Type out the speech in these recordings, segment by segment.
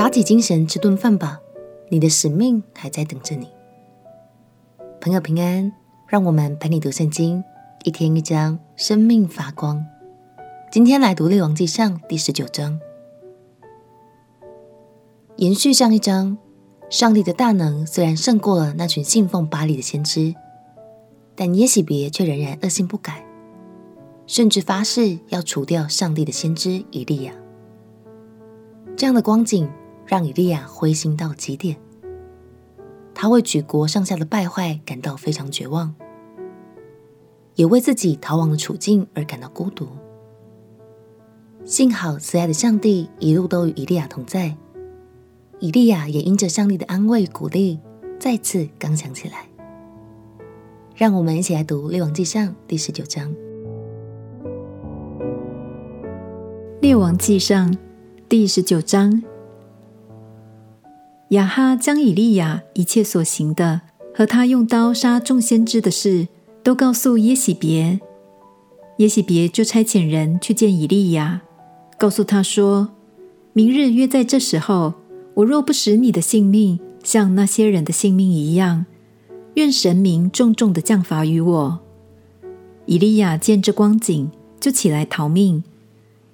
打起精神吃顿饭吧，你的使命还在等着你。朋友平安，让我们陪你读圣经，一天一章，生命发光。今天来读《列王纪上》第十九章，延续上一章。上帝的大能虽然胜过了那群信奉巴力的先知，但耶洗别却仍然恶性不改，甚至发誓要除掉上帝的先知以利亚。这样的光景让以利亚灰心到极点，他为举国上下的败坏感到非常绝望，也为自己逃亡的处境而感到孤独。幸好慈爱的上帝一路都与以利亚同在。以利亚也因着上帝的安慰鼓励，再次刚强起来。让我们一起来读《列王纪上》第十九章。《列王纪上》第十九章，亚哈将以利亚一切所行的和他用刀杀众先知的事，都告诉耶洗别。耶洗别就差遣人去见以利亚，告诉他说：“明日约在这时候。”我若不使你的性命像那些人的性命一样，愿神明重重的降罚于我。以利亚见这光景，就起来逃命，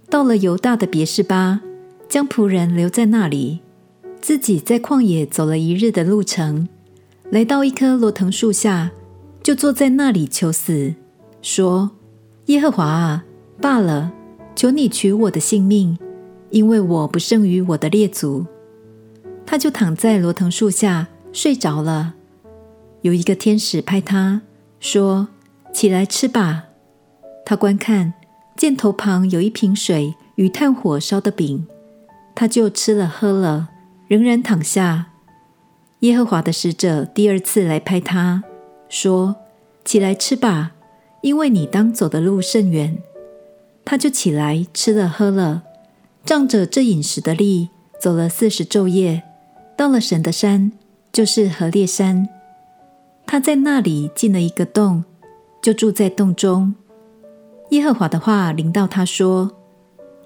到了犹大的别是巴，将仆人留在那里，自己在旷野走了一日的路程，来到一棵罗藤树下，就坐在那里求死，说：“耶和华啊，罢了，求你取我的性命，因为我不胜于我的列祖。”他就躺在罗藤树下睡着了。有一个天使拍他说：“起来吃吧。”他观看，见头旁有一瓶水与炭火烧的饼，他就吃了喝了，仍然躺下。耶和华的使者第二次来拍他说：“起来吃吧，因为你当走的路甚远。”他就起来吃了喝了，仗着这饮食的力，走了四十昼夜。到了神的山，就是何烈山。他在那里进了一个洞，就住在洞中。耶和华的话临到他说：“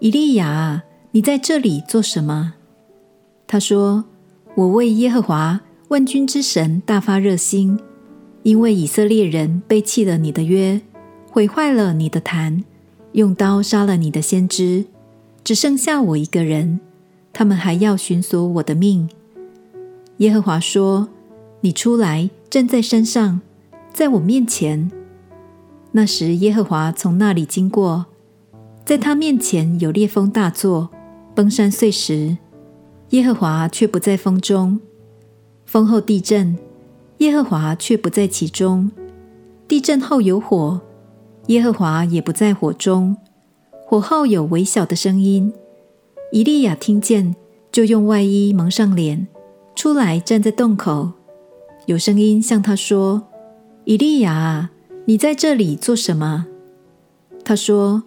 以利亚，你在这里做什么？”他说：“我为耶和华万军之神大发热心，因为以色列人背弃了你的约，毁坏了你的坛，用刀杀了你的先知，只剩下我一个人，他们还要寻索我的命。”耶和华说：“你出来，站在山上，在我面前。”那时，耶和华从那里经过，在他面前有烈风大作，崩山碎石。耶和华却不在风中。风后地震，耶和华却不在其中。地震后有火，耶和华也不在火中。火后有微小的声音，以利亚听见，就用外衣蒙上脸。出来站在洞口，有声音向他说：“以利亚啊，你在这里做什么？”他说：“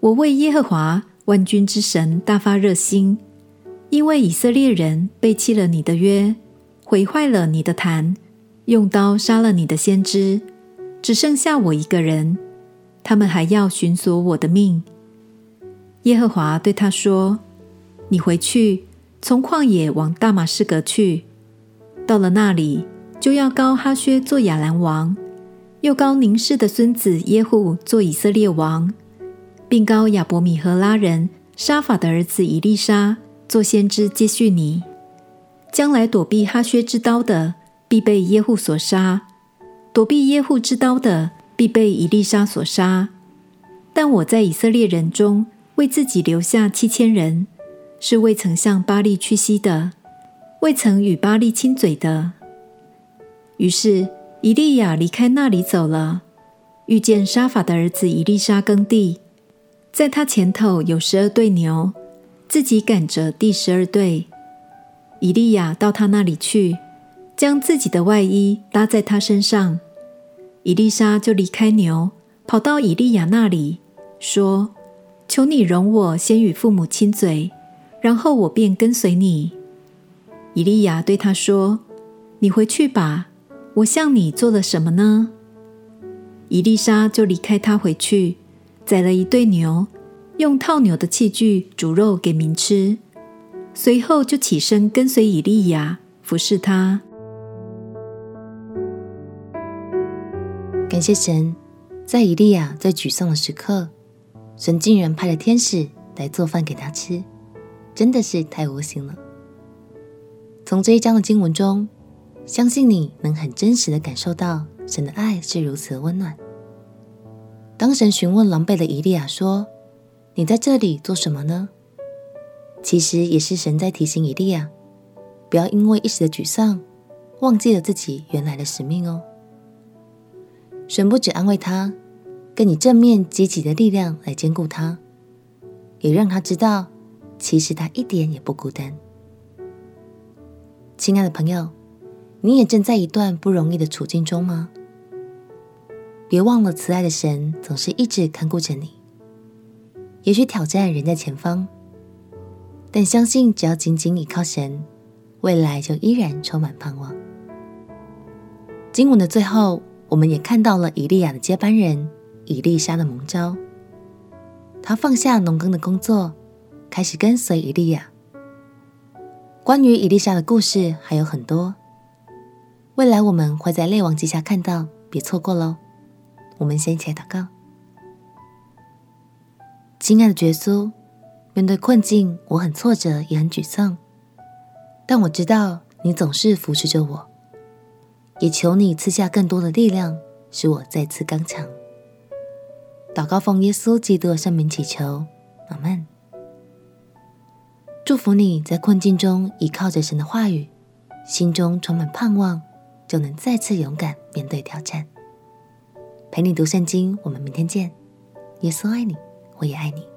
我为耶和华万军之神大发热心，因为以色列人背弃了你的约，毁坏了你的坛，用刀杀了你的先知，只剩下我一个人，他们还要寻索我的命。”耶和华对他说：“你回去。”从旷野往大马士革去，到了那里，就要膏哈薛做亚兰王，又膏宁示的孙子耶户做以色列王，并膏亚伯米和拉人沙法的儿子以利沙做先知接续你。将来躲避哈薛之刀的，必被耶户所杀；躲避耶户之刀的，必被以利沙所杀。但我在以色列人中为自己留下七千人。是未曾向巴力屈膝的，未曾与巴力亲嘴的。于是以利亚离开那里走了，遇见沙法的儿子以利沙耕地，在他前头有十二对牛，自己赶着第十二队。以利亚到他那里去，将自己的外衣搭在他身上。以利沙就离开牛，跑到以利亚那里，说：“求你容我先与父母亲嘴。”然后我便跟随你。以利亚对他说：“你回去吧。我向你做了什么呢？”以利沙就离开他回去，宰了一对牛，用套牛的器具煮肉给民吃。随后就起身跟随以利亚，服侍他。感谢神，在以利亚最沮丧的时刻，神竟然派了天使来做饭给他吃，真的是太窝心了。从这一章的经文中，相信你能很真实的感受到神的爱是如此温暖。当神询问狼狈的以利亚说：“你在这里做什么呢？”其实也是神在提醒以利亚，不要因为一时的沮丧，忘记了自己原来的使命哦。神不只安慰他，更以正面积极的力量来坚固他，也让他知道，其实他一点也不孤单。亲爱的朋友，你也正在一段不容易的处境中吗？别忘了，慈爱的神总是一直看顾着你。也许挑战仍在前方，但相信只要紧紧倚靠神，未来就依然充满盼望。经文的最后，我们也看到了以利亚的接班人以利沙的蒙召，他放下农耕的工作，开始跟随以利亚。关于以利沙的故事还有很多，未来我们会在列王记下看到，别错过喽。我们先一起祷告。亲爱的耶稣，面对困境，我很挫折，也很沮丧，但我知道你总是扶持着我，也求你赐下更多的力量，使我再次刚强。祷告奉耶稣基督的圣名祈求，阿门。祝福你在困境中依靠着神的话语，心中充满盼望，就能再次勇敢面对挑战。陪你读圣经，我们明天见。耶稣爱你，我也爱你。